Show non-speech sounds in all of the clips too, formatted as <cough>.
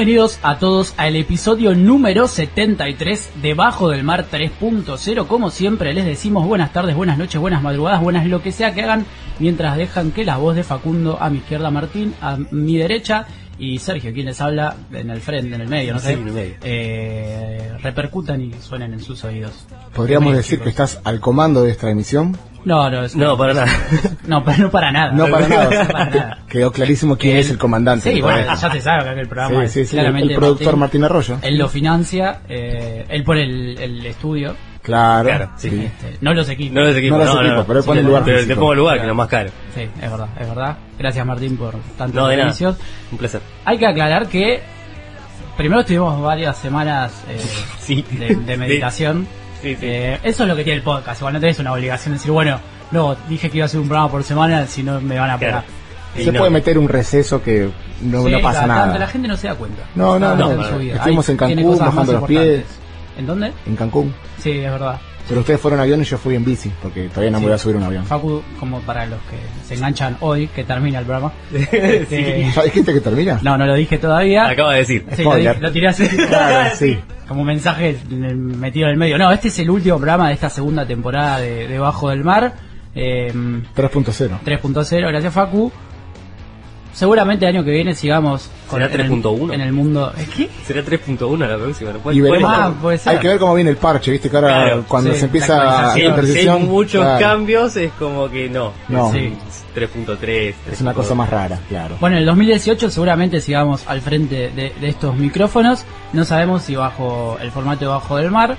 Bienvenidos a todos al episodio número 73 de Bajo del Mar 3.0. Como siempre les decimos buenas tardes, buenas noches, buenas madrugadas, buenas lo que sea que hagan mientras dejan que la voz de Facundo a mi izquierda Martín, a mi derecha y Sergio, quien les habla en el frente, en el medio, no sé, Sí, medio. eh, repercutan y suenen en sus oídos. Podríamos decir que estás al comando de esta emisión. No, no, es- No, para nada. <laughs> no, pero no para nada. No para nada. para nada. Quedó clarísimo quién es el comandante. Sí, bueno, parece. ya se sabe que aquel programa Sí, es sí, sí, el, claramente el productor Martín Arroyo. Él lo financia, eh, él pone el, el estudio, Claro, Claro, este, no los equipos. No los equipos, No no, los no, equipos, no. pero él pone el lugar Pero te pongo el lugar, que es lo más caro. Sí, es verdad, es verdad. Gracias Martín por tantos servicios. Un placer. Hay que aclarar que primero estuvimos varias semanas eh, Sí. de, de meditación. Sí, sí. Eh, eso es lo que tiene el podcast. Igual no tenés una obligación de decir, bueno, no, dije que iba a hacer un programa por semana, si no me van a Claro. pegar. Y Se no. puede meter un receso que no, Sí, no pasa nada. La gente no se da cuenta. No, no, no. Estuvimos en Cancún bajando los pies. ¿En dónde? En Cancún. Sí, es verdad. Pero ustedes fueron en avión y yo fui en bici, porque todavía no me Sí. voy a subir un avión. Facu, como para los que se enganchan hoy, que termina el programa. <laughs> Sí. Este, ¿Sabes gente que termina? No, no lo dije todavía. Acaba de decir. Sí, lo, Spoiler. di- lo tiré así. <laughs> Claro, sí. Como mensaje metido en el medio. No, este es el último programa de esta segunda temporada de, de Bajo del Mar. Eh, 3.0. 3.0, gracias Facu. Seguramente el año que viene sigamos ¿Será en el- 3.1? En el mundo. ¿Es qué? Será 3.1 la próxima. ¿no? Puede- Y veremos. Ah, puede ser. Hay que ver cómo viene el parche, ¿viste? Que ahora Claro, cuando sí, se empieza la Si hay- si transición, hay muchos claro, cambios, es como que no. No. Sí. 3.3. Es una cosa más rara, claro. Bueno, en el 2018 seguramente sigamos al frente de, de estos micrófonos. No sabemos si bajo el formato de Bajo del Mar,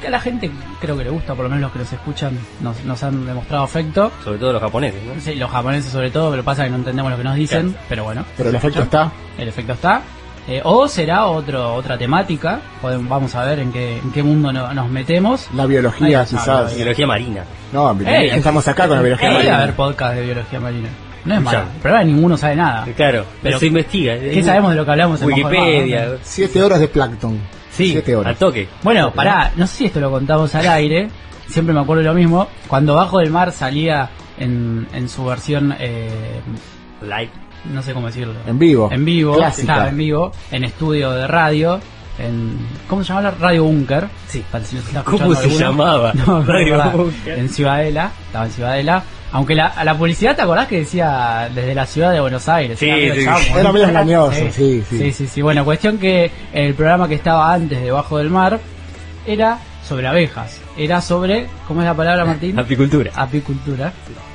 que a la gente creo que le gusta, por lo menos los que nos escuchan nos, nos han demostrado afecto. Sobre todo los japoneses, ¿no? Sí, los japoneses sobre todo, pero pasa que no entendemos lo que nos dicen, pero bueno. Pero el efecto está. El efecto está. Eh, o será otro, otra temática, Podem- vamos a ver en qué, en qué mundo no- nos metemos. La biología, está, quizás. Biología marina. No. Ey, estamos acá con la biología Puede marina. haber podcast de biología marina. No es malo, Ya. pero ahora ninguno sabe nada. Claro, Pero, se investiga. ¿Qué sabemos de lo que hablamos en Wikipedia. no? Siete horas de plancton. Sí, Siete horas. al toque. Bueno, pará, no sé si esto lo contamos al aire, siempre me acuerdo lo mismo. Cuando Bajo del Mar salía en, en su versión, eh, Live. no sé cómo decirlo. En vivo. En vivo, Clásica. estaba en vivo, en estudio de radio, en... ¿Cómo se llama? Radio Bunker. Sí. Para si está ¿Cómo se alguno. llamaba? <laughs> No, Radio Bunker. En Ciudadela, estaba en Ciudadela. Aunque la, a la publicidad, ¿te acordás que decía desde la ciudad de Buenos Aires? Sí, Era medio sí. medio engañoso, sí, sí. Sí, sí, sí. Bueno, cuestión que el programa que estaba antes de Bajo del Mar era sobre abejas. Era sobre, ¿cómo es la palabra, Martín? Apicultura. Apicultura.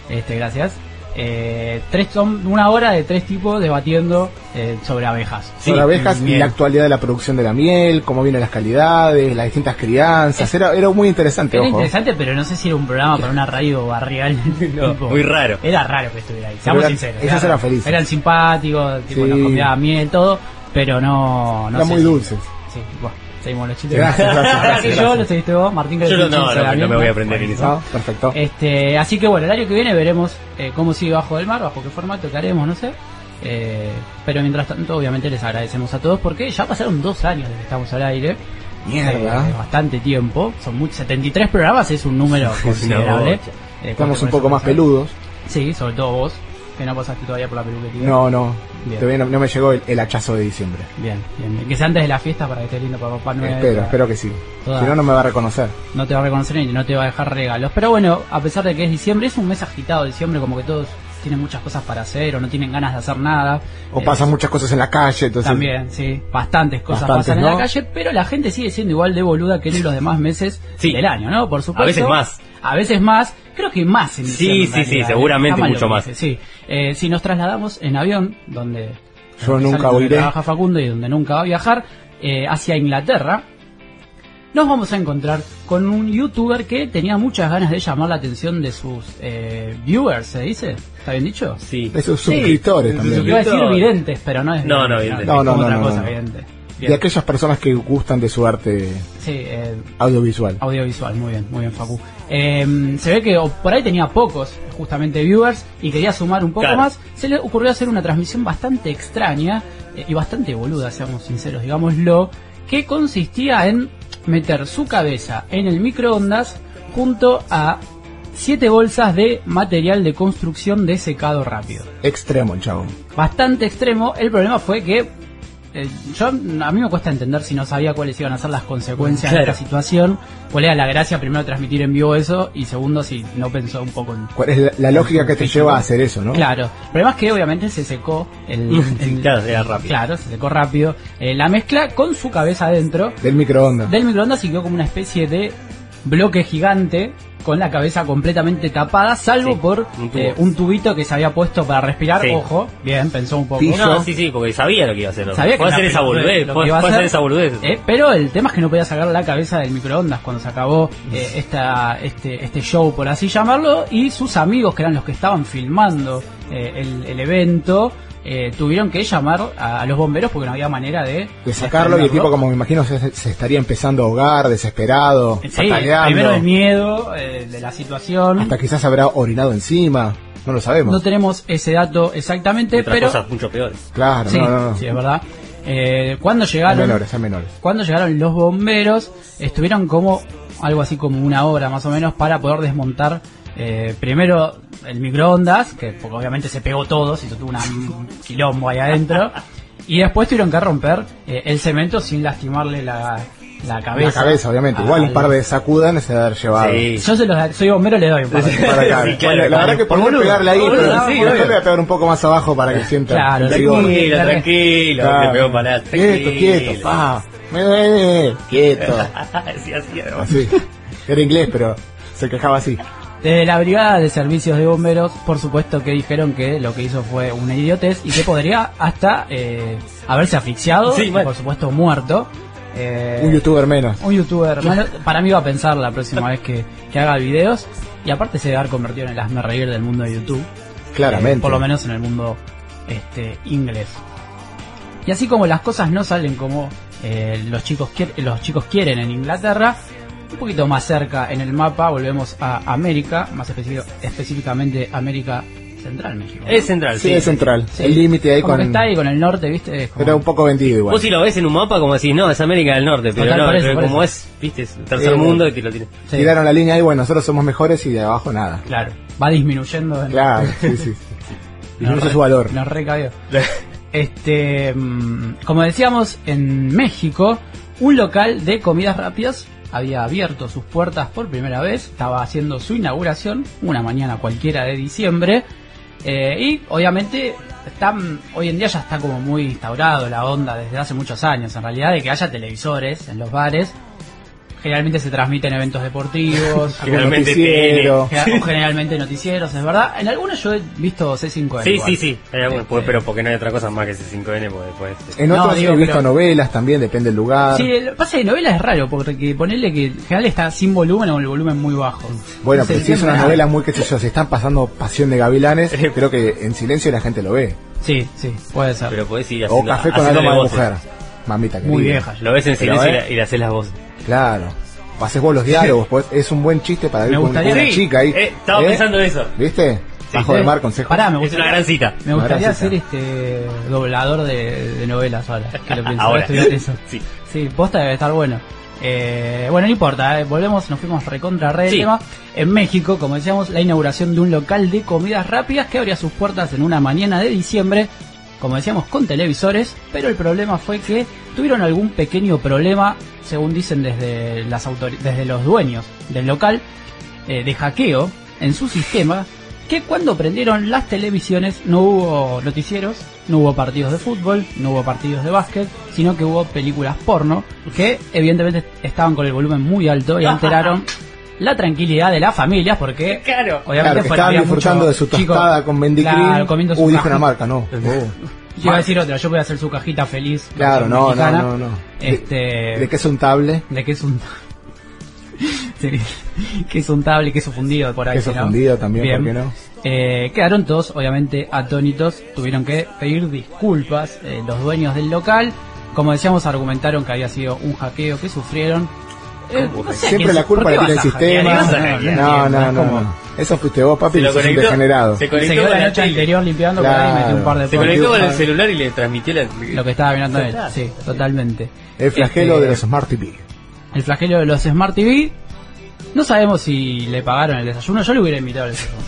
Este, gracias. Eh, tres son una hora de tres tipos debatiendo eh, sobre abejas. Sobre abejas y la actualidad de la producción de la miel, cómo vienen las calidades, las distintas crianzas. Era, era muy interesante, Era ojo. interesante, pero no sé si era un programa para una radio barrial. <laughs> No, Tipo, muy raro. Era raro que estuviera ahí, seamos eran- sinceros. ellos era eran felices. Eran simpáticos, tipo, Sí. nos convidaban miel, todo, pero no. no Eran sé muy si- dulces. Sí, bueno, seguimos los chistes. Gracias, yo lo seguiste vos, Martín, Yo no, no, no, no me voy a aprender. Perfecto. Este, así que bueno, el año que viene veremos eh, cómo sigue Bajo del Mar, bajo qué formato que haremos, no sé. Eh, pero mientras tanto, obviamente les agradecemos a todos porque ya pasaron dos años desde que estamos al aire. Mierda. Eh, bastante tiempo. Son muy, 73 programas, es un número considerable. Eh, Estamos un poco más peludos. Sí, sobre todo vos, que no pasaste todavía por la peluquería. No, no. Bien. Todavía no, no me llegó el, el hachazo de diciembre. Bien, bien, bien. Que sea antes de la fiesta para que esté lindo para Papá Noel. espero, para- espero que sí. Toda- Si no, no me va a reconocer. no te va a reconocer ni no te va a dejar regalos. Pero bueno, a pesar de que es diciembre, es un mes agitado diciembre, como que todos tienen muchas cosas para hacer o no tienen ganas de hacer nada. O Eh, pasan muchas cosas en la calle, entonces. También, sí, bastantes cosas Bastantes, pasan en la calle, pero la gente sigue siendo igual de boluda que en los demás meses Sí. del año, ¿no? Por supuesto. A veces más. A veces más, creo que más en Sí, sí, sí, ¿eh? seguramente mucho más. Sí, Eh, si nos trasladamos en avión, donde Yo donde nunca oiré. trabaja Facundo y donde nunca va a viajar, eh, hacia Inglaterra, nos vamos a encontrar con un youtuber que tenía muchas ganas de llamar la atención de sus eh, viewers, ¿se dice? ¿Está bien dicho? Sí. De sus Sí, suscriptores sus también. Iba a decir videntes, pero no es No, no, otra no, cosa, no. vidente. Bien. De aquellas personas que gustan de su arte Sí, eh, audiovisual. audiovisual, muy bien, muy bien, Facu. Eh, se ve que por ahí tenía pocos, justamente, viewers y quería sumar un poco Claro. más. Se le ocurrió hacer una transmisión bastante extraña eh, y bastante boluda, seamos sinceros, digámoslo, que consistía en meter su cabeza en el microondas junto a siete bolsas de material de construcción de secado rápido Extremo el chavo. bastante extremo. El problema fue que eh, yo a mí me cuesta entender si no sabía cuáles iban a ser las consecuencias de esta situación, cuál era la gracia primero de transmitir en vivo eso y segundo si no pensó un poco en ¿Cuál es la, la lógica que te lleva a hacer eso, no? Claro, el problema es que obviamente se secó el, <laughs> el- Claro, era rápido. Claro, se secó rápido eh, la mezcla con su cabeza adentro Del microondas. del microondas y quedó como una especie de bloque gigante con la cabeza completamente tapada, salvo Sí, por un tubo. eh, un tubito que se había puesto para respirar. Sí. Ojo, bien, pensó un poco. Pillo. No, sí, sí, porque sabía lo que iba a hacer. Sabía que hacer esa boludez, hacer hacer, esa boludez. eh, pero el tema es que no podía sacar la cabeza del microondas cuando se acabó eh, esta, este, este show, por así llamarlo, y sus amigos, que eran los que estaban filmando eh, el, el evento, eh, tuvieron que llamar a, a los bomberos porque no había manera de... De sacarlo y el tipo, como me imagino, se, se estaría empezando a ahogar, desesperado, Sí, primero el miedo eh, de la situación. Hasta quizás habrá orinado encima. No lo sabemos. No tenemos ese dato exactamente, Otras pero... cosas mucho peores. Claro, Sí, no, no, no. sí, es verdad. Eh, cuando llegaron... menores, hay menores. Cuando llegaron los bomberos, estuvieron como algo así como una hora más o menos para poder desmontar eh, primero el microondas, que porque obviamente se pegó todo, se tuvo una- un quilombo ahí adentro, y después tuvieron que romper eh, el cemento sin lastimarle la, la cabeza. La cabeza, obviamente. Igual un par de sacudas se haber llevado. Sí. Yo se los, soy bombero, le doy un par de- Para acá. Sí, claro, la claro. verdad que por no pegarle ahí, boludo, pero sí, obvio. le voy a pegar un poco más abajo para que sienta. Claro. Tranquilo, tranquilo, Claro. le pegó para atrás, Quieto, tranquilo. quieto, pa. Me duele. Quieto. <laughs> Sí, así era. Así. Era inglés, pero se quejaba así. Desde la Brigada de Servicios de Bomberos, por supuesto que dijeron que lo que hizo fue una idiotez y que podría hasta eh, haberse asfixiado Sí, y mal. por supuesto muerto. Eh, Un youtuber menos. un youtuber. bueno, para mí va a pensar la próxima vez que, que haga videos. Y aparte se debe haber convertido en el hazme reír del mundo de YouTube. Claramente. Eh, por lo menos en el mundo este, inglés. Y así como las cosas no salen como eh, los, chicos los chicos quieren en Inglaterra, un poquito más cerca en el mapa volvemos a América, más específico- específicamente América Central, México. ¿no? Es central, Sí, sí. es central. Sí. El límite ahí como con. que está ahí con el norte, ¿viste? Es como- un poco vendido igual. Vos si lo ves en un mapa como decís, no, es América del Norte, pero Total, no, pero como es, viste, es el tercer Eh, mundo y te lo tiene. Sí, Tiraron la línea ahí, bueno, nosotros somos mejores y de abajo nada. Claro, va disminuyendo. en- Claro, sí, sí. <laughs> Y Nos no sé re- su valor. Nos recabió. <laughs> Este, mm, como decíamos, en México, un local de comidas rápidas había abierto sus puertas por primera vez, estaba haciendo su inauguración, una mañana cualquiera de diciembre, eh, y obviamente están, hoy en día ya está como muy instaurado la onda desde hace muchos años, en realidad, de que haya televisores en los bares. Generalmente se transmiten eventos deportivos, <laughs> Generalmente noticiero. o generalmente noticieros, es verdad. En algunos yo he visto C5N. Sí, igual. sí, sí. Este, pues, pero porque no hay otra cosa más que ese 5N, porque después... este, En No, otros digo, he visto pero- novelas también, depende del lugar. Sí, lo que pasa es que novela es raro, porque ponerle que en general está sin volumen o el volumen muy bajo. Bueno, Entonces, pero si es una novela muy, qué sé yo, si están pasando Pasión de Gavilanes, <laughs> creo que en silencio la gente lo ve. Sí, sí, puede ser. Pero podés ir O haciendo... Café con aroma de voces. mujer. Mamita querida. muy vieja. Lo ves en silencio y le- y le haces las voces. Claro. Haces vos los diálogos, pues es un buen chiste para ir con, gustaría- una Sí, chica ahí. eh, estaba ¿Eh? pensando eso. ¿Viste? Bajo Sí. del mar, consejo. Pará, me Es gustaría, una gran cita. me gustaría ser este doblador de, de novelas ahora. Que lo <laughs> pienso, Ahora. estudiar eso. <laughs> Sí. Sí, posta debe estar bueno. Eh, bueno, no importa, eh, volvemos, nos fuimos recontra re del Sí. tema. En México, como decíamos, la inauguración de un local de comidas rápidas que abría sus puertas en una mañana de diciembre, como decíamos, con televisores, pero el problema fue que tuvieron algún pequeño problema, según dicen desde, las desde los dueños del local, eh, de hackeo en su sistema, que cuando prendieron las televisiones no hubo noticieros, no hubo partidos de fútbol, no hubo partidos de básquet, sino que hubo películas porno que evidentemente estaban con el volumen muy alto y <laughs> alteraron la tranquilidad de las familias porque Claro. obviamente Claro, estaban disfrutando mucho de su chico- tostada con Cream. comiendo su Uy, dije una marca, no. Uh. <laughs> Yo iba a decir otra, yo voy a hacer su cajita feliz. Claro, no, no, mexicana. no, no. De- Este, De que es un table, de que es un <laughs> que es un table, queso fundido por ahí. queso ¿no? fundido también, Bien. ¿por qué no? Eh, quedaron todos, obviamente, atónitos. Tuvieron que pedir disculpas eh, los dueños del local. Como decíamos, argumentaron que había sido un hackeo que sufrieron. Eh, Siempre ¿qué- la culpa la tiene el sistema. ¿Qué vas a No? No, no. Eso fuiste vos, papi, Se lo sos un conectó- degenerado. se conectó la noche tele. anterior limpiando por ahí y metió un par de Se conectó con el celular y le transmitió la... Lo que estaba mirando él. Sí, totalmente. El flagelo Este, de los Smart TV. El flagelo de los Smart TV. No sabemos si le pagaron el desayuno. Yo le hubiera invitado al desayuno.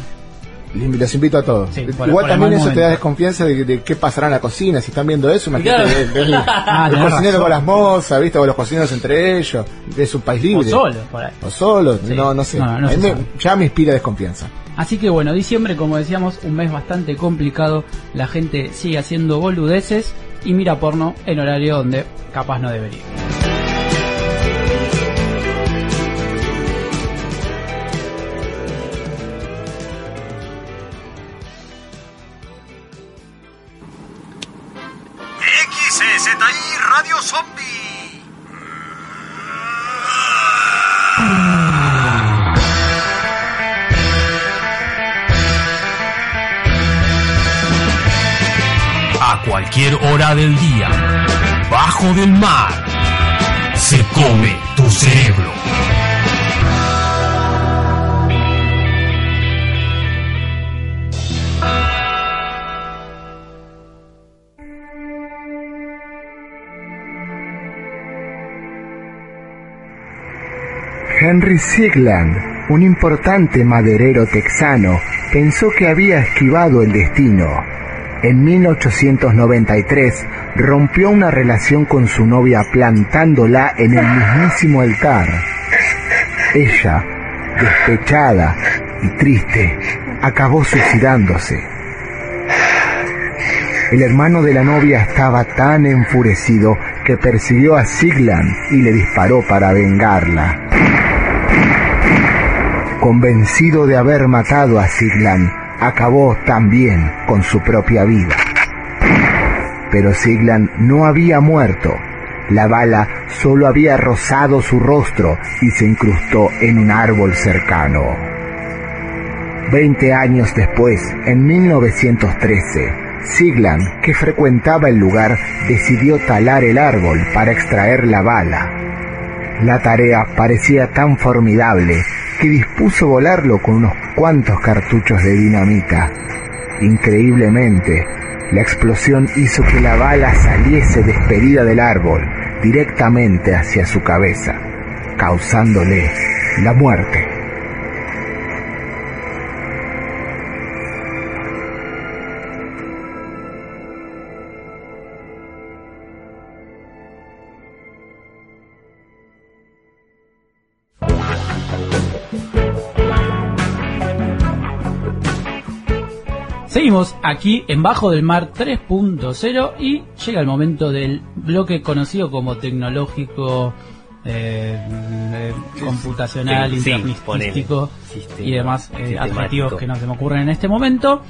Los invito a todos. Sí, por- Igual por también eso te da desconfianza de, de qué pasará en la cocina. Si están viendo eso, imagínate Claro. el, <laughs> el- Ah, el cocinero con las mozas, ¿viste? O los cocineros entre ellos. Es un país O libre. solo, por ahí. O solo, Sí. no, no sé. No, no A mí se me- sabe. ya me inspira desconfianza. Así que bueno, diciembre, como decíamos, un mes bastante complicado. La gente sigue haciendo boludeces y mira porno en horario donde capaz no debería. Cualquier hora del día, bajo del mar, se come tu cerebro. Henry Sigland, un importante maderero texano, pensó que había esquivado el destino. En 1893 rompió una relación con su novia plantándola en el mismísimo altar. Ella, despechada y triste, acabó suicidándose. El hermano de la novia estaba tan enfurecido que persiguió a Sigland y le disparó para vengarla. Convencido de haber matado a Sigland, acabó también con su propia vida. Pero Sigland no había muerto. La bala solo había rozado su rostro y se incrustó en un árbol cercano. Veinte años después, en 1913, Sigland, que frecuentaba el lugar, decidió talar el árbol para extraer la bala. La tarea parecía tan formidable que dispuso volarlo con unos cuantos cartuchos de dinamita. Increíblemente, la explosión hizo que la bala saliese despedida del árbol directamente hacia su cabeza, causándole la muerte. Seguimos aquí en Bajo del Mar 3.0 y llega el momento del bloque conocido como tecnológico eh, eh, computacional, Sí, internistístico Sistema- y demás eh, adjetivos que no se me ocurren en este momento.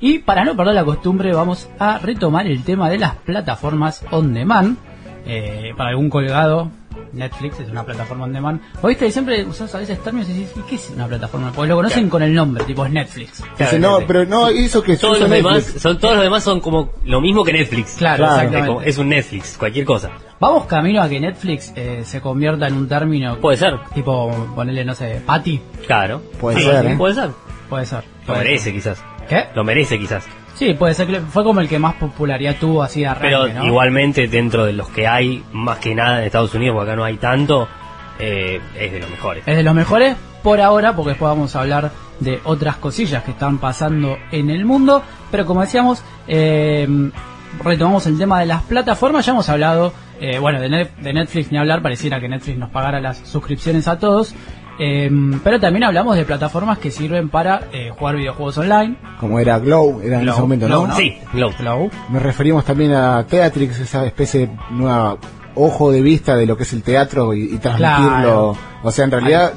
Y para no perder la costumbre, vamos a retomar el tema de las plataformas on demand. Eh, para algún colgado, Netflix es una plataforma on demand. Oíste, siempre usás a veces términos y decís, ¿y qué es una plataforma? Porque lo conocen con el nombre, tipo es Netflix. Dice, no, pero no hizo que Todos los demás son todos los demás son como lo mismo que Netflix. Claro, Claro. Es, exactamente. como- es un Netflix, cualquier cosa. Vamos camino a que Netflix eh, se convierta en un término Puede ser, tipo, ponerle, no sé, Patty. claro. Puede Sí, ser, ¿eh? Puede ser. Puede ser. Lo merece ser. quizás. ¿Qué? Lo merece quizás. Sí, puede ser que fue como el que más popularidad tuvo así de arranque, Pero ¿no? igualmente dentro de los que hay, más que nada en Estados Unidos, porque acá no hay tanto, eh, es de los mejores. Es de los mejores por ahora, porque después vamos a hablar de otras cosillas que están pasando en el mundo. Pero como decíamos, eh, retomamos el tema de las plataformas. Ya hemos hablado, eh, bueno, de, de Netflix ni hablar, pareciera que Netflix nos pagara las suscripciones a todos. Eh, pero también hablamos de plataformas que sirven para eh, jugar videojuegos online. Como era Glow, era en Glow, ese momento, ¿no? Glow, ¿no? Sí, Glow. Flow. Nos referimos también a Teatrix, esa especie de nueva ojo de vista de lo que es el teatro y, y transmitirlo. Claro. O sea, en realidad,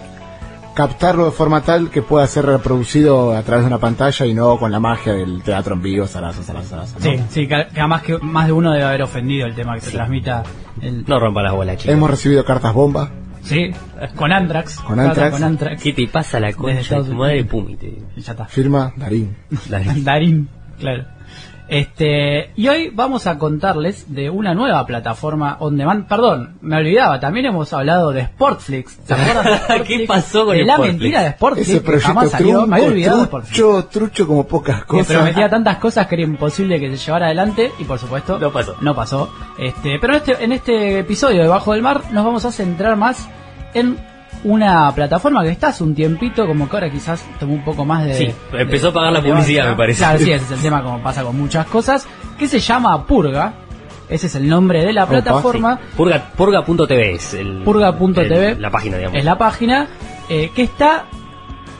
captarlo de forma tal que pueda ser reproducido a través de una pantalla y no con la magia del teatro en vivo, zaraza, zaraza, zaraza, ¿no? Sí, sí, que, que además que más de uno debe haber ofendido el tema que se transmita. El, No rompa las bolas, chicos. Hemos recibido cartas bomba. Sí, con Anthrax. Con Carta Anthrax. Con Anthrax. ¿Qué te pasa la concha de tu madre Unidos. Pumi? te- Y Ya está. Firma Darín. <laughs> Darín, claro. Este, y hoy vamos a contarles de una nueva plataforma on demand. Perdón, me olvidaba, también hemos hablado de Sportflix. ¿Se <laughs> acuerdan de Sportflix? ¿Qué pasó con de la Sportflix? mentira de Sportflix Ese que proyecto jamás salió. Me había olvidado Sportflix. trucho, trucho como pocas Que cosas. prometía tantas cosas que era imposible que se llevara adelante y por supuesto No pasó. No pasó. Este, pero en este, en este episodio de Bajo del Mar nos vamos a centrar más en una plataforma que está hace un tiempito, como que ahora quizás tomó un poco más de... Sí, empezó de a pagar la publicidad, me parece. Claro, sí, ese es el tema como pasa con muchas cosas, que se llama Purga. Ese es el nombre de la Opa, plataforma. Purga, purga.tv es el, Purga.tv. la página, digamos. Es la página eh, que está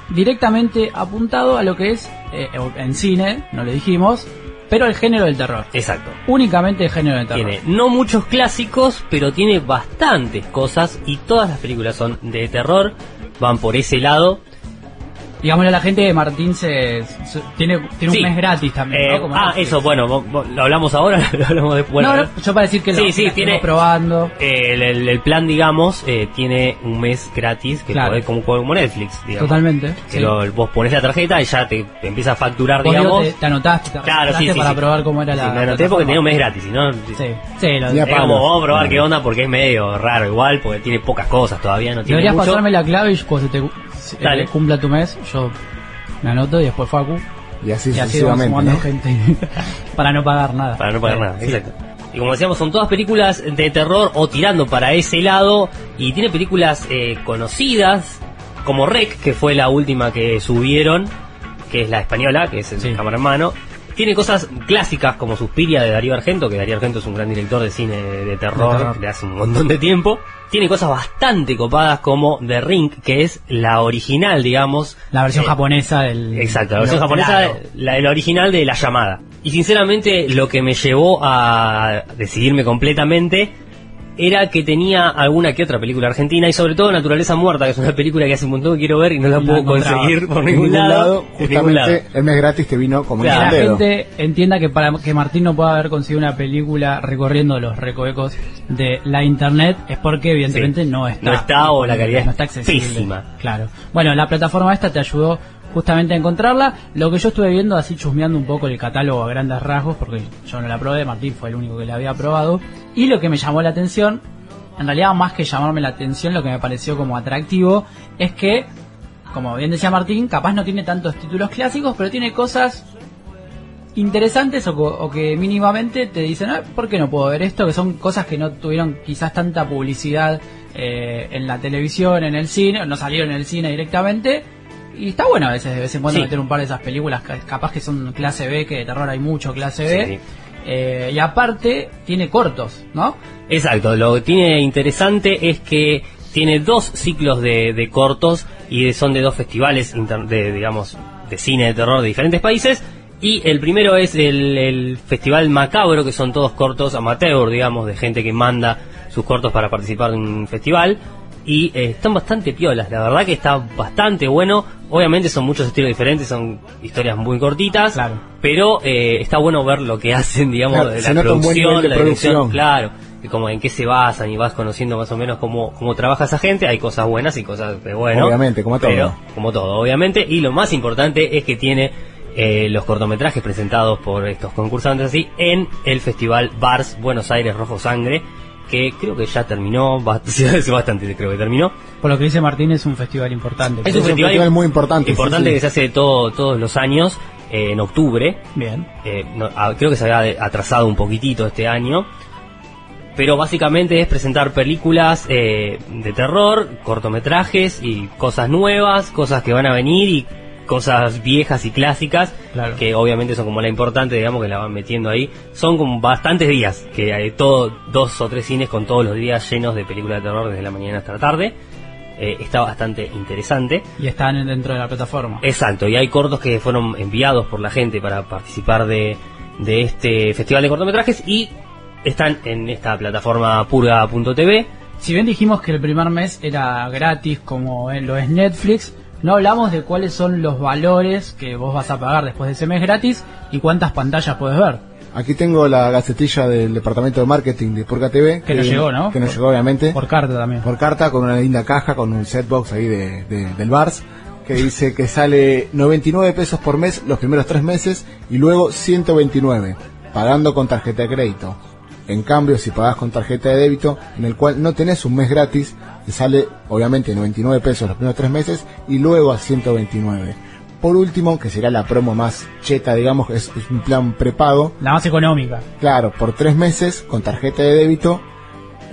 directamente apuntado a lo que es eh, en cine, no lo dijimos, pero el género del terror. Exacto. Únicamente el género del terror. Tiene no muchos clásicos, pero tiene bastantes cosas y todas las películas son de terror, van por ese lado. Digámosle a la gente que Martín se, se- tiene, tiene Sí. un mes gratis también. Eh, ¿no? Como ah, Netflix. eso, bueno, vo- vo- lo hablamos ahora, <laughs> lo hablamos después. no, no, yo para decir que lo, Sí, tiene- probando. El, el- el plan, digamos, eh, tiene un mes gratis que Claro. podés como, como Netflix, digamos. Totalmente. Que sí. lo- vos pones la tarjeta y ya te, te empieza a facturar, Vos, digo, digamos. te, te anotaste, te Claro, sí. para sí. probar cómo era Sí, la. me anoté porque tenía un mes gratis, no. Sí, sí, lo, Es como vamos a probar qué onda porque es medio raro igual, porque tiene pocas cosas todavía, no tiene Deberías mucho. pasarme la clave y cuando se te Dale. eh, cumpla tu mes, yo me anoto y después Facu. Y así y así vamos gente <laughs> para no pagar nada. Para no pagar Eh, nada, sí. exacto. Y como decíamos, son todas películas de terror o tirando para ese lado. Y tiene películas eh, conocidas, como Rec, que fue la última que subieron, que es la española, que es el Sí. cámara en mano. Tiene cosas clásicas como Suspiria de Darío Argento, que Darío Argento es un gran director de cine de terror De hace un montón de tiempo. Tiene cosas bastante copadas como The Ring, que es la original, digamos. La versión eh, japonesa del. Exacto, la versión japonesa, claro. la, la original de La Llamada. Y sinceramente lo que me llevó a decidirme completamente era que tenía alguna que otra película argentina y sobre todo Naturaleza Muerta, que es una película que hace un montón que quiero ver y no la No puedo conseguir por ningún, lado. Ningún lado. justamente el mes gratis te vino como Que Claro. un la gente entienda que para que Martín no pueda haber conseguido una película recorriendo los recovecos de la internet es porque evidentemente Sí. no está. No está o la calidad no es está accesible. pésima. Claro. Bueno, la plataforma esta te ayudó justamente encontrarla. Lo que yo estuve viendo así chusmeando un poco el catálogo a grandes rasgos porque yo no la probé, Martín fue el único que la había probado y lo que me llamó la atención, en realidad más que llamarme la atención, lo que me pareció como atractivo es que como bien decía Martín, capaz no tiene tantos títulos clásicos, pero tiene cosas interesantes o, o que mínimamente te dicen, "Ah, ¿por qué no puedo ver esto? Que son cosas que no tuvieron quizás tanta publicidad eh, en la televisión, en el cine, no salieron en el cine directamente. Y está bueno a veces de vez en cuando Sí. meter un par de esas películas, ca- capaz que son clase B, que de terror hay mucho clase B. Sí. Eh, y aparte tiene cortos, ¿no? Exacto, lo que tiene interesante es que tiene dos ciclos de, de cortos y de- son de dos festivales inter- de, digamos, de cine de terror de diferentes países. Y el primero es el, el Festival Macabro, que son todos cortos amateur, digamos, de gente que manda sus cortos para participar en un festival. Y eh, están bastante piolas, la verdad que está bastante bueno. Obviamente son muchos estilos diferentes, son historias muy cortitas. Claro. Pero eh, está bueno ver lo que <laughs> hacen, digamos, Claro, de la producción, la dirección, producción. claro, y como en qué se basan y vas conociendo más o menos cómo, cómo trabaja esa gente. Hay cosas buenas y cosas de bueno. Obviamente, como todo. Pero, como todo, obviamente. Y lo más importante es que tiene eh, los cortometrajes presentados por estos concursantes así en el festival Bars Buenos Aires Rojo Sangre, que creo que ya terminó, <laughs> hace bastante creo que terminó. Por lo que dice Martín, es un festival importante. Es un festival muy importante, Importante sí, sí. que se hace todo, todos los años, eh, en octubre. Bien. Eh, no, ah, creo que se había atrasado un poquitito este año. Pero básicamente es presentar películas eh, de terror, cortometrajes y cosas nuevas, cosas que van a venir y cosas viejas y clásicas, Claro. que obviamente son como la importante, digamos, que la van metiendo ahí. Son como bastantes días, que hay todo, dos o tres cines con todos los días llenos de películas de terror desde la mañana hasta la tarde. Eh, está bastante interesante. Y están dentro de la plataforma. Exacto, y hay cortos que fueron enviados por la gente para participar de, de este festival de cortometrajes y están en esta plataforma purga.tv. Si bien dijimos que el primer mes era gratis como lo es Netflix, no hablamos de cuáles son los valores que vos vas a pagar después de ese mes gratis y cuántas pantallas puedes ver. Aquí tengo la gacetilla del departamento de marketing de Purga TV. Que nos llegó, ¿no? Que nos Por- llegó, obviamente. Por carta también. por carta con una linda caja con un setbox ahí de, de- del Bars que dice que sale 99 pesos por mes los primeros tres meses y luego 129 pagando con tarjeta de crédito. En cambio, si pagas con tarjeta de débito, en el cual no tenés un mes gratis, te sale obviamente 99 pesos los primeros tres meses y luego a 129. Por último, que será la promo más cheta, digamos, es, es un plan prepago, La más económica. Claro, por tres meses con tarjeta de débito,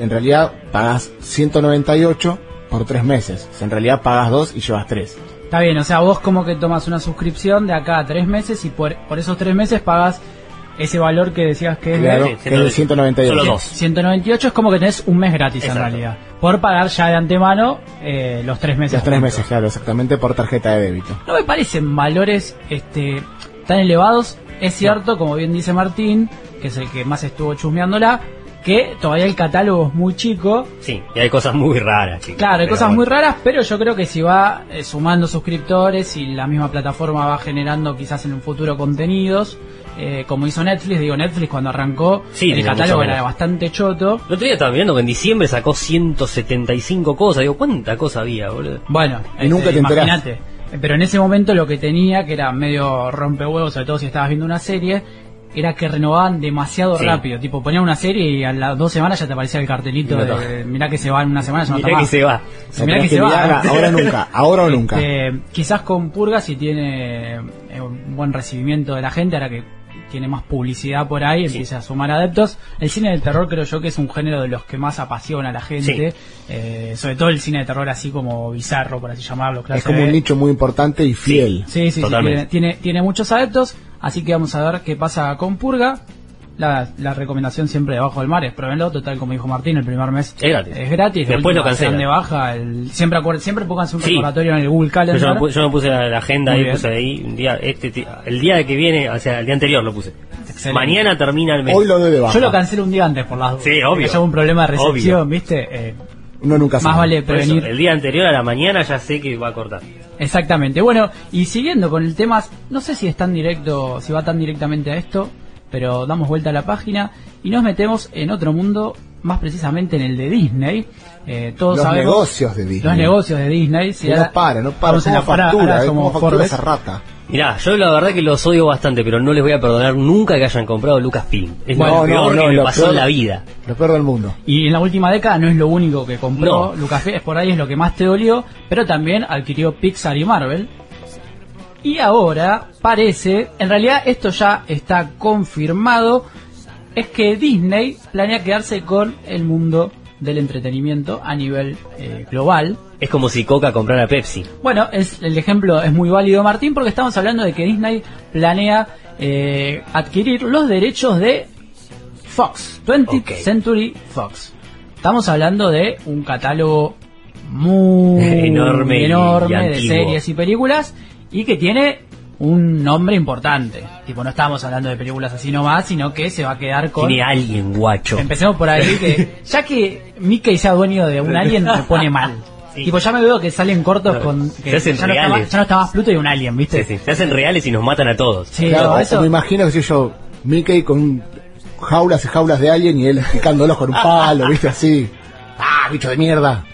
en realidad pagas 198 por tres meses. O sea, en realidad pagas dos y llevas tres. Está bien, o sea, vos como que tomas una suscripción de acá a tres meses y por, por esos tres meses pagas ese valor que decías que es de que es de 198. Solo dos. 198 es como que tenés un mes gratis Exacto. en realidad. Por pagar ya de antemano eh, los tres meses. Los tres juntos. meses, claro, exactamente por tarjeta de débito. No me parecen valores este tan elevados. Es cierto, como bien dice Martín, que es el que más estuvo chusmeándola, que todavía el catálogo es muy chico. Sí, y hay cosas muy raras, chicos. Claro, hay Pero cosas bueno. muy raras, pero yo creo que si va eh, sumando suscriptores y la misma plataforma va generando quizás en un futuro contenidos, eh, como hizo Netflix, digo Netflix cuando arrancó, Sí, el catálogo era bastante choto. El otro día estaba mirando que en diciembre sacó 175 cosas. Digo, ¿cuánta cosa había, boludo? Bueno, Y nunca te enterás. imagínate. Pero en ese momento lo que tenía, que era medio rompehuevos, sobre todo si estabas viendo una serie, era que renovaban demasiado Sí. rápido. Tipo, ponían una serie y a las dos semanas ya te aparecía el cartelito no de mirá que se va en una semana, ya no Mirá está que más. se va. O sea, Mirá que se va. ahora o nunca, ahora o nunca. Este, quizás con Purga si tiene eh, un buen recibimiento de la gente, ahora que tiene más publicidad por ahí, empieza a sumar adeptos. El cine de terror creo yo que es un género de los que más apasiona a la gente, eh, sobre todo el cine de terror así como bizarro, por así llamarlo. clase Es como B. un nicho muy importante y fiel. Sí, sí, sí, tiene, tiene, tiene muchos adeptos, así que vamos a ver qué pasa con Purga. La, la recomendación siempre de Bajo del Mar es pruébenlo, total como dijo Martín, el primer mes Es gratis. es gratis, de Después lo cancelan. de baja, el- siempre acuer- siempre pónganse un Sí. recordatorio en el Google Yo, Calendar. me yo me puse la, la agenda Muy ahí, bien. puse ahí un día, este, el día de que viene, o sea, el día anterior lo puse. Excelente. Mañana termina el mes. Hoy lo doy de baja. Yo lo cancelo un día antes por las. Sí, obvio. Haya un problema de recepción, Obvio. ¿viste? Eh, Uno nunca sabe. más vale Por eso, prevenir. el día anterior a la mañana ya sé que va a cortar. Exactamente. Bueno, y siguiendo con el tema, no sé si es tan directo, si va tan directamente a esto, pero damos vuelta a la página y nos metemos en otro mundo, más precisamente en el de Disney. Eh, todos Los sabemos negocios de Disney. los negocios de Disney. Si Que ahora- no para, no para. ¿Cómo la- ahora- factura? ahora eh? somos ¿Cómo factura esa rata? Mirá, yo la verdad que los odio bastante, pero no les voy a perdonar nunca que hayan comprado Lucasfilm. Es Bueno, lo no, peor no, que me lo pasó peor- en la vida. Lo peor del mundo. Y en la última década no es lo único que compró No. Lucasfilm, es por ahí es lo que más te dolió, pero también adquirió Pixar y Marvel. Y ahora parece, en realidad esto ya está confirmado, es que Disney planea quedarse con el mundo del entretenimiento a nivel eh, global. Es como si Coca comprara Pepsi. Bueno, es, el ejemplo es muy válido, Martín, porque estamos hablando de que Disney planea eh, adquirir los derechos de Fox, 20th Ok. Century Fox. Estamos hablando de un catálogo muy <laughs> Enorme de series y películas y que tiene un nombre importante. Tipo, no estamos hablando de películas así nomás, sino que se va a quedar con... Tiene alguien guacho. Empecemos por ahí, que <laughs> ya que Mickey sea dueño de un alien, me pone mal. <laughs> Sí. Tipo, ya me veo que salen cortos No, con... se hacen ya, no está reales. más, ya no está más Pluto y un alien, ¿viste? Sí, sí. Se hacen reales y nos matan a todos. Sí, Claro, no, o eso... me imagino que soy yo, Mickey con jaulas y jaulas de alien y él picándolos con un palo, viste así. ¡Ah, bicho de mierda!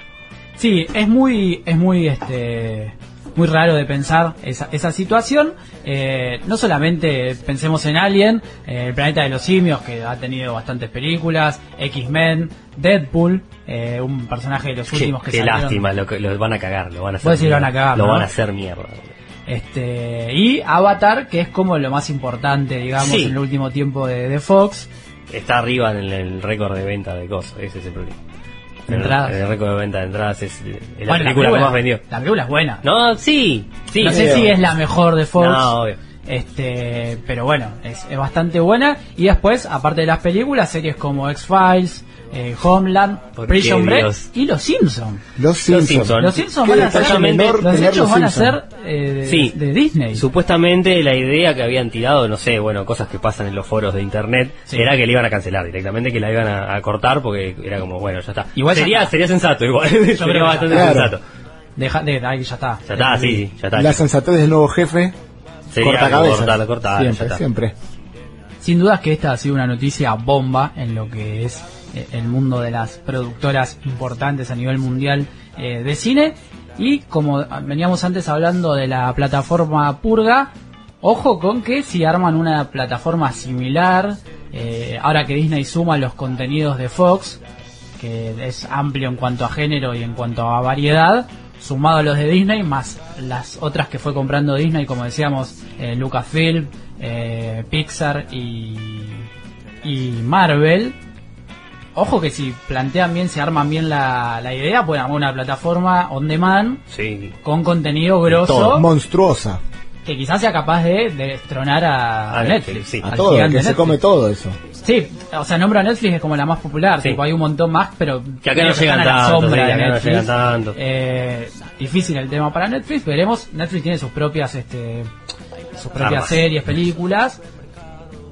Sí, es muy, es muy, este, muy raro de pensar esa, esa situación. Eh, no solamente pensemos en Alien, eh, el planeta de los simios, que ha tenido bastantes películas, X-Men, Deadpool, eh, un personaje de los Qué, últimos que qué salieron. lástima, lo, lo van a cagar, lo van a hacer. Lo van a cagar, Lo ¿no? van a hacer mierda. Este, y Avatar, que es como lo más importante, digamos, Sí. en el último tiempo de, de Fox. Está arriba en el, el récord de venta de cosas, ese es el problema. De El- entradas. El, récord de venta de entradas es, la Bueno, película que más vendió. La película es buena. No, sí, sí. no sé si es la mejor de Fox. No, obvio. Este, pero bueno, es, es bastante buena. Y después, aparte de las películas, series como X-Files, eh, Homeland, ¿Por Prison Break Dios? y Los Simpsons. Los Simpsons. Los Simpsons van a ser, los hechos Los van a ser eh, de, Sí. de Disney. Supuestamente la idea que habían tirado, no sé, bueno, cosas que pasan en los foros de internet, Sí. era que le iban a cancelar directamente, que la iban a, a cortar porque era como, bueno, ya está. Igual ya sería, está. sería sensato igual, <laughs> sería creo que ya bastante está. sensato. Deja, de, ahí ya está. Ya está, sí, sí, ya está. La sensatez del nuevo jefe, Sería corta cabeza. siempre, está. siempre. Sin dudas que esta ha sido una noticia bomba en lo que es el mundo de las productoras importantes a nivel mundial eh, de cine. Y como veníamos antes hablando de la plataforma Purga, ojo con que si arman una plataforma similar, eh, ahora que Disney suma los contenidos de Fox, que es amplio en cuanto a género y en cuanto a variedad, sumado a los de Disney, más las otras que fue comprando Disney, como decíamos, eh, Lucasfilm, eh, Pixar y Marvel. Ojo que si plantean bien, se arman bien la, la idea, pueden armar una plataforma on demand Sí. con contenido Todo. grosso Monstruosa. que quizás sea capaz de, de destronar a, A Netflix. Sí. A todo, que se come todo eso. Sí, o sea, nombro a Netflix es como la más popular, Sí. tipo, hay un montón más, pero Que acá no llegan están a la tanto, sombra sí, acá no llegan tanto. Eh, difícil el tema para Netflix, veremos. Netflix tiene sus propias, este, sus propias Armas. series, películas,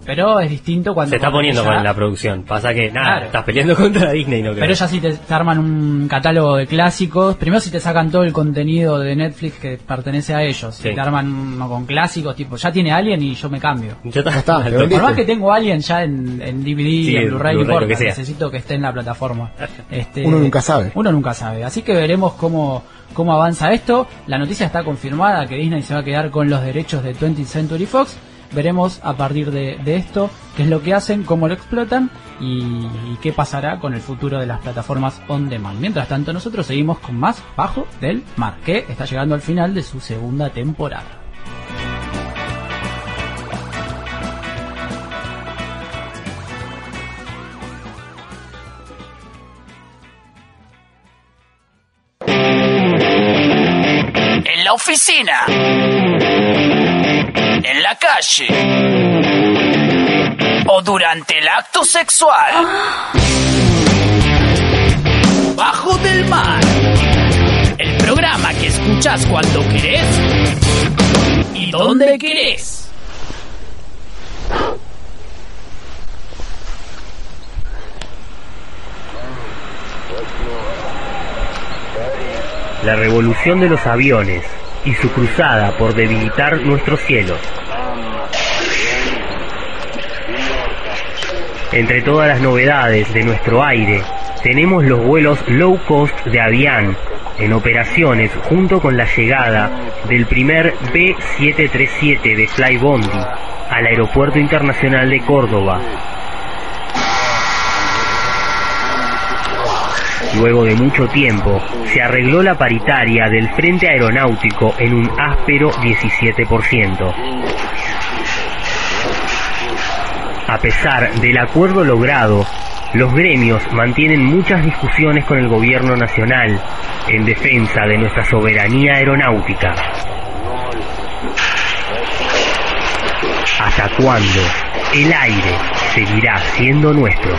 pero es distinto cuando Se está poniendo ya- con la producción. Pasa que, nada, Claro. estás peleando <laughs> contra Disney, no creo. Pero ya si te, te arman un catálogo de clásicos, primero si te sacan todo el contenido de Netflix que pertenece a ellos, Sí. si te arman uno con clásicos, tipo, ya tiene Alien y yo me cambio. Ya está. Está, <laughs> vendiste. Por más que tengo Alien ya en, en DVD, Sí, en en Blu-ray, no que sea. necesito que esté en la plataforma. <laughs> Este, Uno nunca sabe. Uno nunca sabe. Así que veremos cómo, cómo avanza esto. La noticia está confirmada que Disney se va a quedar con los derechos de 20th Century Fox. Veremos a partir de, esto qué es lo que hacen, cómo lo explotan y, y qué pasará con el futuro de las plataformas on demand. Mientras tanto, nosotros seguimos con más Bajo del Mar, que está llegando al final de su segunda temporada. En la oficina. En la calle. O durante el acto sexual. Bajo del mar. El programa que escuchas cuando querés y donde querés. La revolución de los aviones y su cruzada por debilitar nuestros cielos. Entre todas las novedades de nuestro aire, tenemos los vuelos low cost de Avian en operaciones junto con la llegada del primer B737 de Flybondi al Aeropuerto Internacional de Córdoba. Luego de mucho tiempo, se arregló la paritaria del Frente Aeronáutico en un áspero 17%. A pesar del acuerdo logrado, los gremios mantienen muchas discusiones con el gobierno nacional en defensa de nuestra soberanía aeronáutica. ¿Hasta cuándo el aire seguirá siendo nuestro?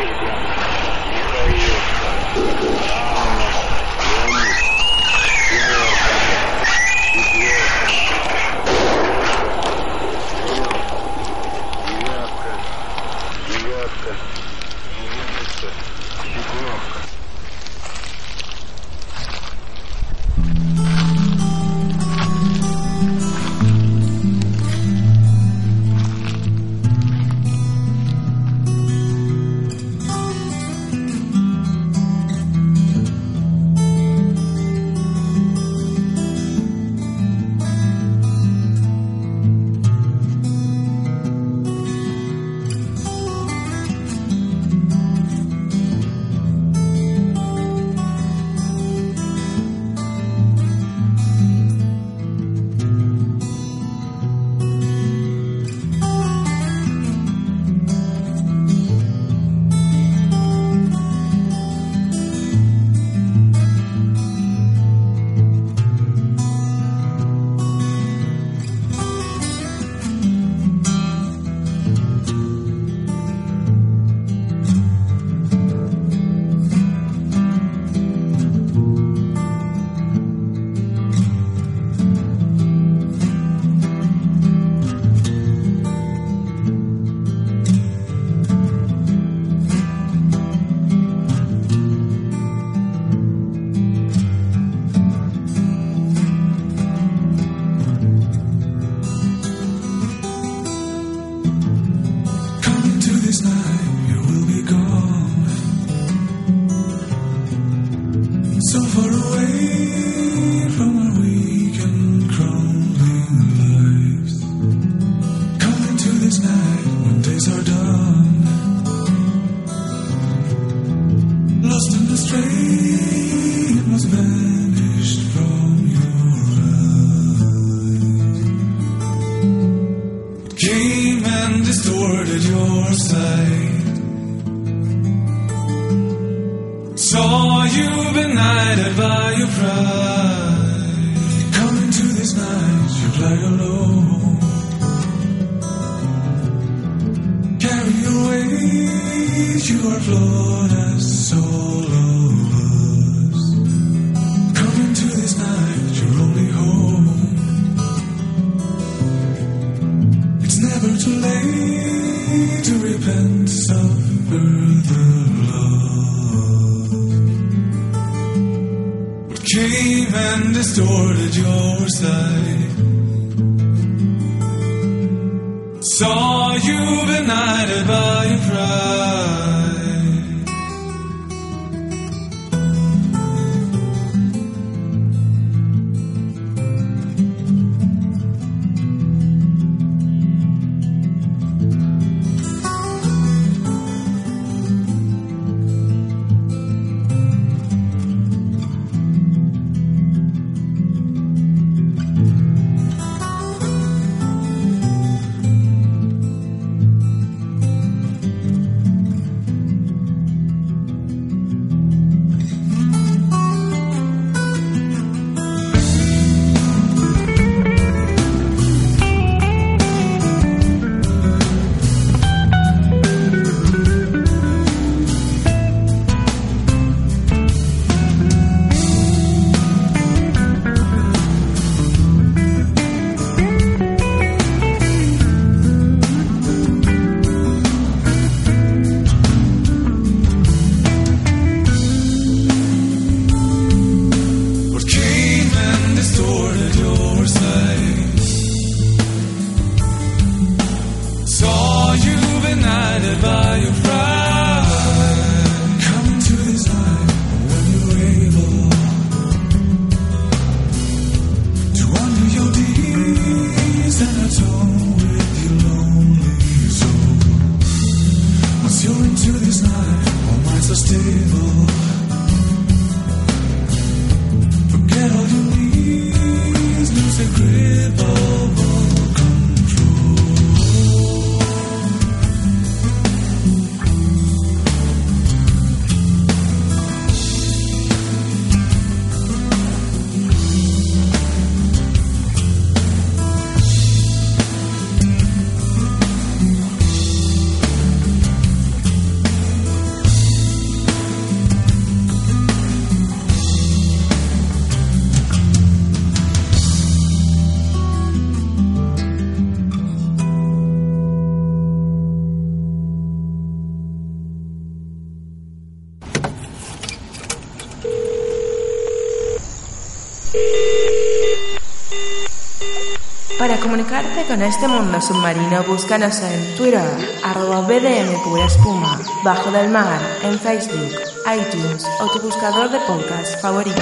Con este mundo submarino, búscanos en Twitter, arroba BDM Pura Espuma, Bajo del Mar, en Facebook, iTunes o tu buscador de podcast favorito.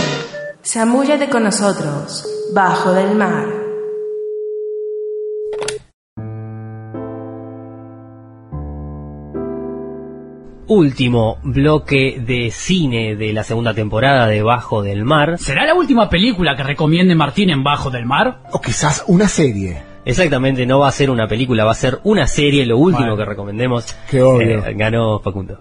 Zamúllate con nosotros, Bajo del Mar. Último bloque de cine de la segunda temporada de Bajo del Mar. ¿Será la última película que recomiende Martín en Bajo del Mar? O quizás una serie. Exactamente, no va a ser una película, va a ser una serie, lo último que recomendemos. Qué obvio. Eh, ganó Facundo.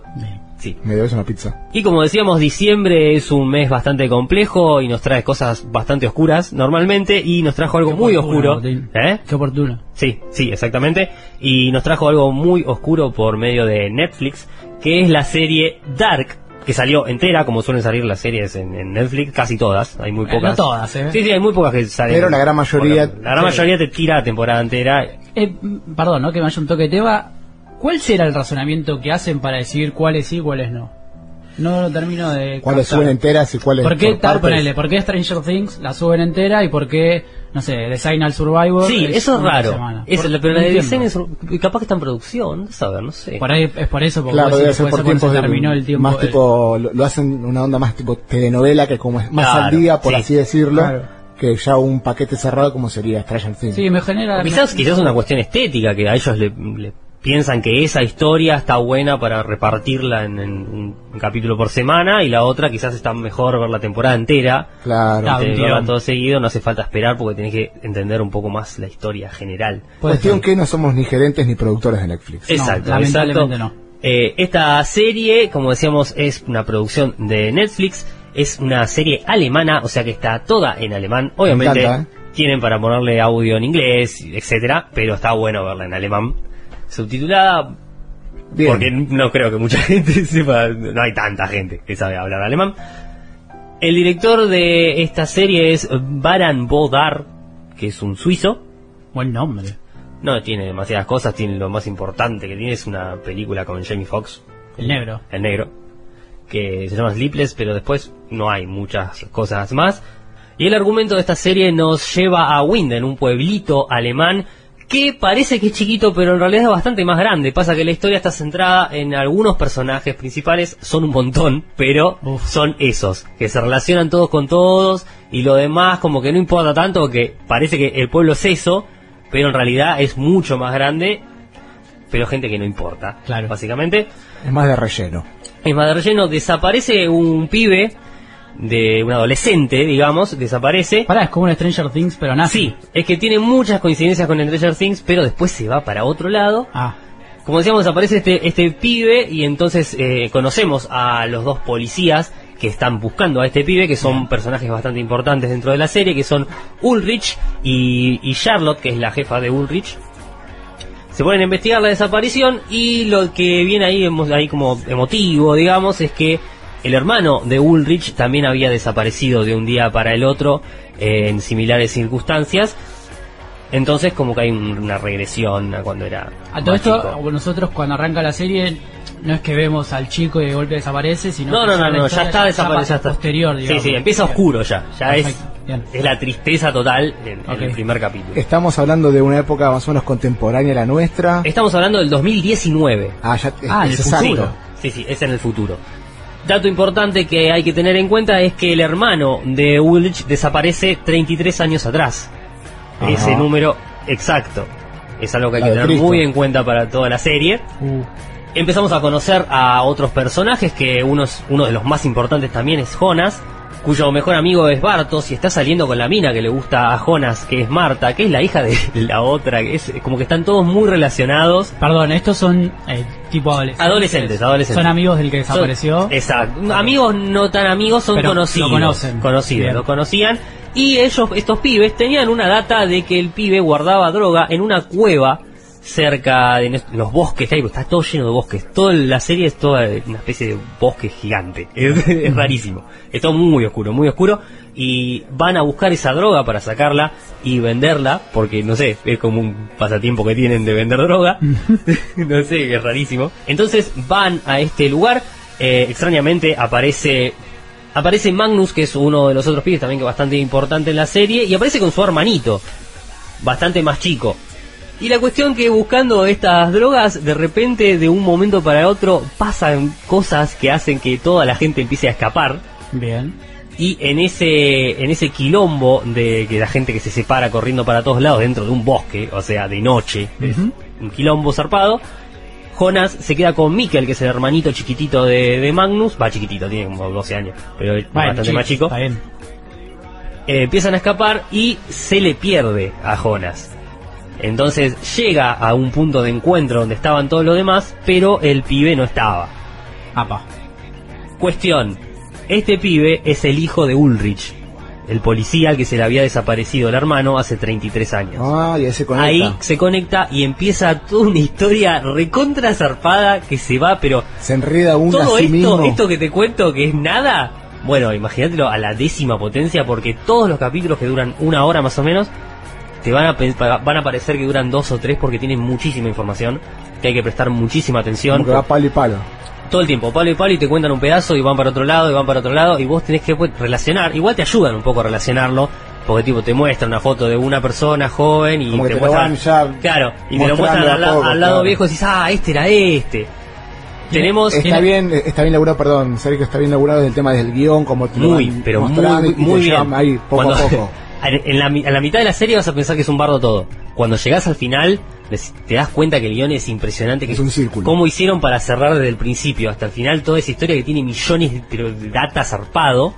Sí. Me debes una pizza. Y como decíamos, diciembre es un mes bastante complejo y nos trae cosas bastante oscuras normalmente y nos trajo algo Qué muy oportuno, oscuro. Martín. ¿Eh? Qué oportuno. Sí, sí, exactamente. Y nos trajo algo muy oscuro por medio de Netflix, que es la serie Dark, que salió entera, como suelen salir las series en, en Netflix, casi todas, hay muy Eh, pocas. no todas, ¿eh? Sí, sí, hay muy pocas que salen. Pero la gran mayoría- Bueno, la gran Sí. mayoría te tira la temporada entera. Eh, perdón, ¿no? Que me haya un toque de tema. ¿Cuál será el razonamiento que hacen para decidir cuáles sí y cuáles no? no lo termino de. ¿Cuáles suben enteras y cuáles ¿Por qué por ponele, ¿por qué Stranger Things la suben entera y por qué, no sé, The Signal Survivor? Sí, eso es raro. Es- Por- pero la de diseño es- capaz que está en producción, no saber, no sé. Por ahí es por eso, porque Claro, debe decís ser por tiempos se terminó el tiempo. más del- tipo lo, lo hacen una onda más tipo telenovela que como es más al Claro, día por sí. así decirlo Claro. que ya un paquete cerrado como sería Stranger Things. Sí, me genera. O quizás, me- quizás una cuestión estética, que a ellos le, le piensan que esa historia está buena para repartirla en, en un capítulo por semana y la otra quizás está mejor ver la temporada entera. Claro. Claro, Te- verla tirón. todo seguido, no hace falta esperar porque tenés que entender un poco más la historia general. Cuestión que no somos ni gerentes ni productores de Netflix. Exacto, lamentablemente exacto. no. Eh, esta serie, como decíamos, es una producción de Netflix, es una serie alemana, o sea que está toda en alemán. Obviamente encanta, ¿eh? tienen para ponerle audio en inglés, etcétera, pero está bueno verla en alemán. Subtitulada, Bien. porque no creo que mucha <laughs> gente sepa, no hay tanta gente que sabe hablar alemán. El director de esta serie es Baran Bodar, que es un suizo. Buen nombre. No tiene demasiadas cosas, tiene lo más importante que tiene es una película con Jamie Foxx, El negro. el negro, que se llama Sleepless, pero después no hay muchas cosas más. Y el argumento de esta serie nos lleva a Winden, un pueblito alemán que parece que es chiquito, pero en realidad es bastante más grande. Pasa que la historia está centrada en algunos personajes principales, son un montón, pero Uf. son esos, que se relacionan todos con todos y lo demás como que no importa tanto porque parece que el pueblo es eso, pero en realidad es mucho más grande, pero gente que no importa, Claro. básicamente. Es más de relleno. En más de relleno desaparece un pibe de un adolescente, digamos, desaparece. Pará, es como un Stranger Things, pero nazi. Sí, es que tiene muchas coincidencias con Stranger Things, pero después se va para otro lado. Ah, Como decíamos, aparece este, este pibe y entonces eh, conocemos a los dos policías que están buscando a este pibe, que son personajes bastante importantes dentro de la serie, que son Ulrich y, y Charlotte, que es la jefa de Ulrich. Se ponen a investigar la desaparición y lo que viene ahí, ahí como emotivo, digamos, es que el hermano de Ulrich también había desaparecido de un día para el otro eh, en similares circunstancias. Entonces como que hay un- una regresión a cuando era... a todo esto, chico. nosotros cuando arranca la serie, no es que vemos al chico y de golpe desaparece, sino No, que no, ya no, ya está desaparecido, posterior, digamos. Sí, sí, empieza oscuro ya, ya es, bien. es la tristeza total en, el primer capítulo. Estamos hablando de una época más o menos contemporánea a la nuestra. Estamos hablando del 2019. Ah, ya Ah, es el futuro. Sí, sí, es en el futuro. Dato importante que hay que tener en cuenta es que el hermano de Ulrich desaparece 33 años atrás. Ajá. Ese número exacto. Es algo que hay La que de tener Cristo. muy en cuenta para toda la serie. Uh, Empezamos a conocer a otros personajes, que uno, es- uno de los más importantes también es Jonas, cuyo mejor amigo es Bartos y está saliendo con la mina que le gusta a Jonas, que es Marta, que es la hija de <laughs> la otra, que es como que están todos muy relacionados. perdón, estos son eh, tipo adolescentes. Adolescentes, adolescentes. Son amigos del que desapareció. Son- exacto. Amigos no tan amigos, son Pero conocidos. lo conocen. Conocidos, Bien. lo conocían. Y ellos, estos pibes, tenían una data de que el pibe guardaba droga en una cueva cerca de los bosques que hay, porque está todo lleno de bosques. Toda la serie es toda una especie de bosque gigante. <laughs> Es, es <laughs> rarísimo. Es todo muy oscuro, muy oscuro. Y van a buscar esa droga para sacarla y venderla, porque no sé, es como un pasatiempo que tienen de vender droga. <laughs> no sé, es rarísimo. Entonces van a este lugar. eh, extrañamente aparece aparece Magnus, que es uno de los otros pibes también que es bastante importante en la serie, y aparece con su hermanito, bastante más chico. Y la cuestión que buscando estas drogas, de repente, de un momento para otro, pasan cosas que hacen que toda la gente empiece a escapar. Bien. Y en ese, en ese quilombo de que la gente que se separa corriendo para todos lados dentro de un bosque, o sea, de noche, un quilombo zarpado, Jonas se queda con Mikkel, que es el hermanito chiquitito de, de Magnus, va chiquitito, tiene como 12 años, pero Bueno, bastante más chico. Está bien. Eh, empiezan a escapar y se le pierde a Jonas. Entonces llega a un punto de encuentro donde estaban todos los demás, pero el pibe no estaba. Apa. Cuestión, este pibe es el hijo de Ulrich, el policía al que se le había desaparecido el hermano hace 33 años. Ah, y ahí se conecta. Ahí se conecta y empieza toda una historia recontra zarpada que se va, pero Se enreda uno todo a sí esto, mismo. esto que te cuento que es nada, bueno, imagínatelo a la décima potencia porque todos los capítulos que duran una hora más o menos te van a, van a parecer que duran dos o tres porque tienen muchísima información que hay que prestar muchísima atención. Como que va palo y palo. todo el tiempo, palo y palo, y te cuentan un pedazo y van para otro lado y van para otro lado, y vos tenés que pues, relacionar, igual te ayudan un poco a relacionarlo, porque tipo te muestra una foto de una persona joven y Como te te ya claro, y te lo muestran al, la- poco, al lado claro. viejo y decís, ah, este era este. Tenemos Está bien, está bien laburado, perdón, Sergio, está bien laburado del tema del guion, como te muy, pero muy, bien. ahí poco Cuando- a poco. <laughs> en, la, a la mitad de la serie vas a pensar que es un bardo todo. Cuando llegás al final, te das cuenta que el guion es impresionante. Que Es un círculo. Cómo hicieron para cerrar desde el principio hasta el final toda esa historia que tiene millones de, de data zarpado.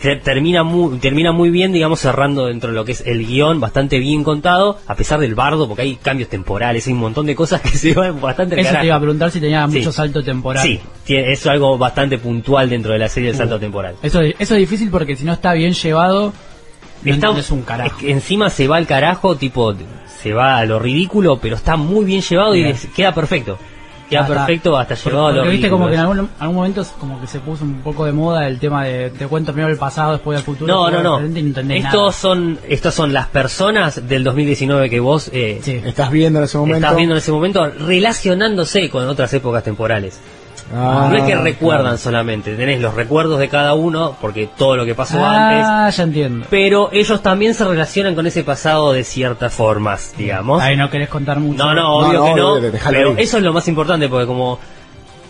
Te- Termina muy, termina muy bien, digamos, cerrando dentro de lo que es el guion, bastante bien contado, a pesar del bardo, porque hay cambios temporales, hay un montón de cosas <laughs> que se van bastante Eso te carajo. iba a preguntar si tenía Sí. mucho salto temporal. Sí, tiene- es algo bastante puntual dentro de la serie del salto temporal. Eso, eso es difícil porque si no está bien llevado, no Está- un carajo. es que encima se va al carajo, tipo, se va a lo ridículo, pero está muy bien llevado y les queda perfecto. Queda Hasta- perfecto hasta Porque- llevado a lo viste como que en ridículo. algún, algún momento es como que se puso un poco de moda el tema de te cuento primero el pasado, después del futuro. No, no, no. Estos nada. son, estos son las personas del 2019 que vos eh, Estás viendo en ese momento. estás viendo en ese momento relacionándose con otras épocas temporales. Ah, no es que recuerdan claro. solamente, tenés los recuerdos de cada uno, porque todo lo que pasó antes, Ah, ya entiendo. pero ellos también se relacionan con ese pasado de ciertas formas, digamos. Ahí no querés contar mucho. No, no, obvio No, que no, obvio, pero eso es lo más importante porque como,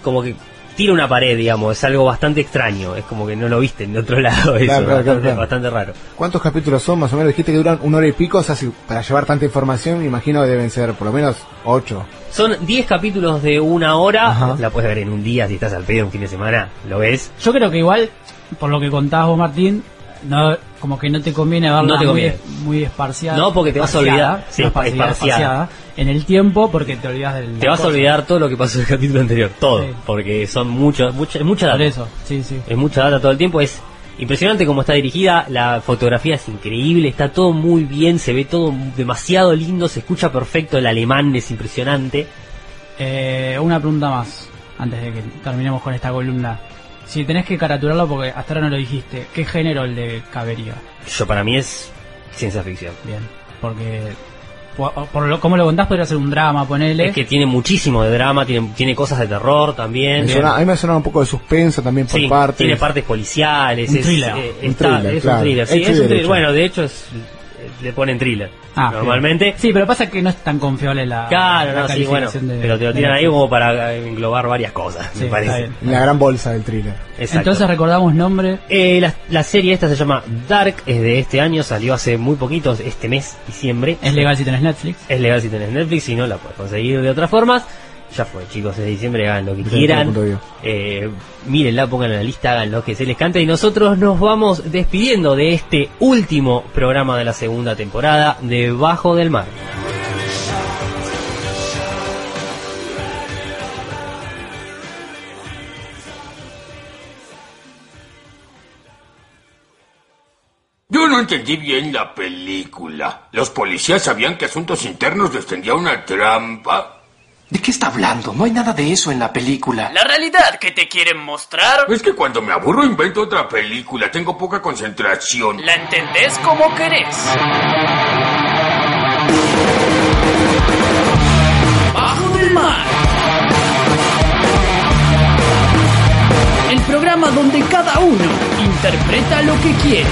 como que tira una pared, digamos, es algo bastante extraño. Es como que no lo viste en otro <laughs> lado. Eso, Claro, claro, bastante, claro. bastante raro. ¿Cuántos capítulos son más o menos? Dijiste que duran una hora y pico, o sea, si- para llevar tanta información me imagino que deben ser por lo menos ocho. Son 10 capítulos de una hora. Ajá. La puedes ver en un día si estás al pedo un fin de semana. ¿Lo ves? Yo creo que igual, por lo que contabas vos, Martín, no, como que no te conviene verla No te muy, conviene. muy esparciada. No, porque te vas a olvidar. Sí, esparciada, En el tiempo, porque te olvidas del. Te vas a olvidar todo lo que pasó en el capítulo anterior. Todo. Sí. Porque son mucho, mucha, es mucha data. Por eso, sí, sí. Es mucha data todo el tiempo. Es impresionante cómo está dirigida. La fotografía es increíble. Está todo muy bien. Se ve todo demasiado lindo. Se escucha perfecto. El alemán es impresionante. Eh, una pregunta más, antes de que terminemos con esta columna. Si tenés que caraturarlo, porque hasta ahora no lo dijiste, ¿qué género el de cabería? Yo para mí es ciencia ficción. Bien, porque por, por lo, como lo contás podría ser un drama, ponele. Es que tiene muchísimo de drama, tiene, tiene cosas de terror también. Me suena- a mí me suena un poco de suspenso también por Sí, partes. tiene partes policiales. Un es, thriller. eh, Un está- thriller, es claro. un thriller. Sí, es un thriller. Bueno, de hecho es, le ponen thriller. Ah, normalmente. Sí, pero pasa que no es tan confiable la. Claro, la no, sí, bueno, de- pero te lo tiran ahí como para eh, englobar varias cosas, Sí, me está parece. la gran bolsa del thriller. Exacto. Entonces recordamos nombre. Eh, la, la serie esta se llama Dark, es de este año, salió hace muy poquito, este mes, diciembre. Es legal si tenés Netflix. Es legal si tenés Netflix, si no la puedes conseguir de otras formas. Ya fue, chicos, es diciembre, hagan lo que quieran. Eh, mírenla, pónganla en la lista, hagan lo que se les cante. Y nosotros nos vamos despidiendo de este último programa de la segunda temporada de Bajo del Mar. Yo no entendí bien la película. Los policías sabían que Asuntos Internos les tendía una trampa. ¿De qué está hablando? No hay nada de eso en la película. La realidad que te quieren mostrar, Es que cuando me aburro invento otra película. Tengo poca concentración. la entendés como querés. Bajo del mar. El programa donde cada uno interpreta lo que quiere.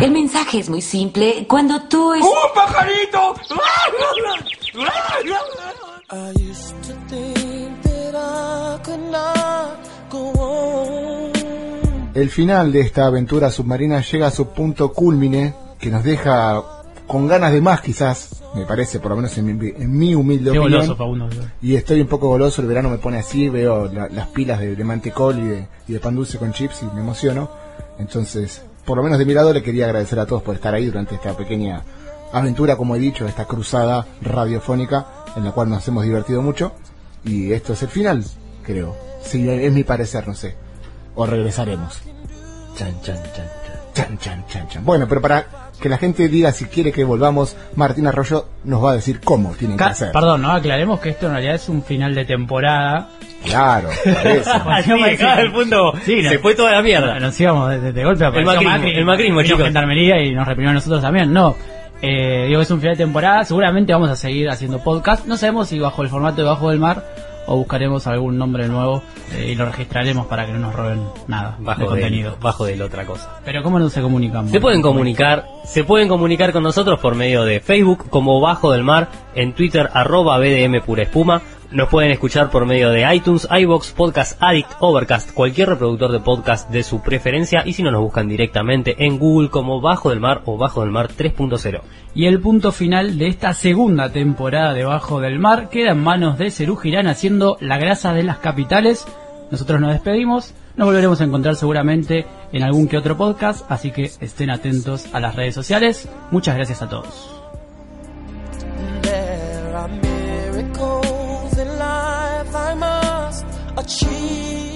El mensaje es muy simple. Cuando tú es... ¡Un pajarito! I used to think that I could not go on. El final de esta aventura submarina llega a su punto culmine, que nos deja con ganas de más quizás, me parece, por lo menos en mi, en mi humilde Qué opinión. goloso. Y estoy un poco goloso, el verano me pone así, veo la- las pilas de, de mantecol y de, y de pan dulce con chips y me emociono. Entonces, por lo menos de mi lado le quería agradecer a todos por estar ahí durante esta pequeña aventura, como he dicho, esta cruzada radiofónica en la cual nos hemos divertido mucho. Y esto es el final, creo. Sí, es mi parecer, no sé. O regresaremos. Chan, chan, chan. Chan, chan, chan, chan. Bueno, pero para que la gente diga si quiere que volvamos, Martín Arroyo nos va a decir cómo tienen que hacer. Perdón, ¿no? Aclaremos que esto en realidad es un final de temporada. Claro, <laughs> acá al punto se fue toda la mierda. Nos íbamos de, de- de golpe a El macrismo, el macrismo, chicos. Gendarmería y nos reprimió a nosotros también. No. Eh, digo, es un final de temporada. Seguramente vamos a seguir haciendo podcast. No sabemos si bajo el formato de Bajo del Mar o buscaremos algún nombre nuevo eh, y lo registraremos para que no nos roben nada Bajo de, contenido. bajo de la otra cosa. Pero ¿cómo nos se comunicamos? Se pueden comunicar, se pueden comunicar con nosotros por medio de Facebook como Bajo del Mar, en Twitter arroba BDM Pura Espuma. Nos pueden escuchar por medio de iTunes, iBox, Podcast Addict, Overcast, cualquier reproductor de podcast de su preferencia y si no nos buscan directamente en Google como Bajo del Mar o Bajo del Mar 3.0. Y el punto final de esta segunda temporada de Bajo del Mar queda en manos de Cerú Girán haciendo La grasa de las capitales. Nosotros nos despedimos, nos volveremos a encontrar seguramente en algún que otro podcast, así que estén atentos a las redes sociales. Muchas gracias a todos. She.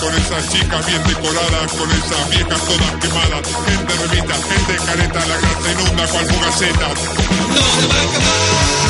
Con esas chicas bien decoradas, con esas viejas todas quemadas, gente remita, gente careta, la grasa inunda cual fugaceta. No se va a acabar.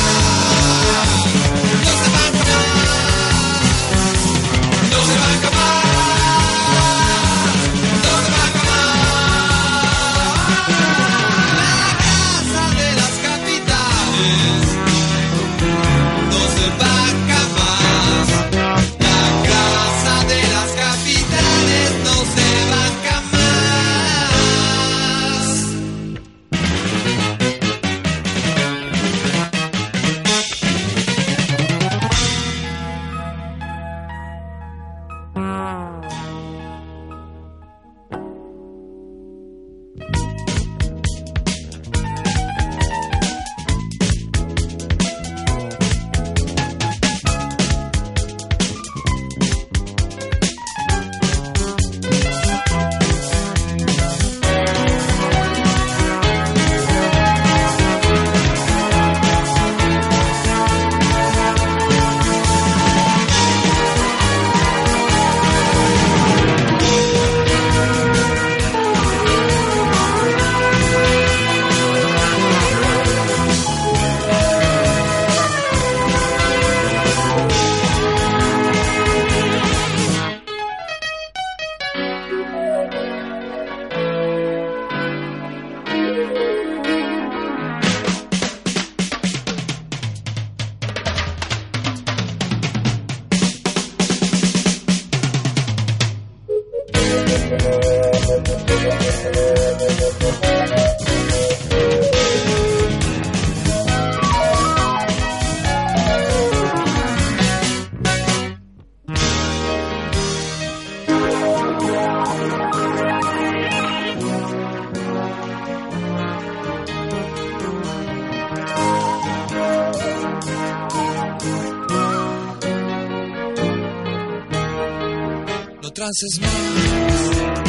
No trances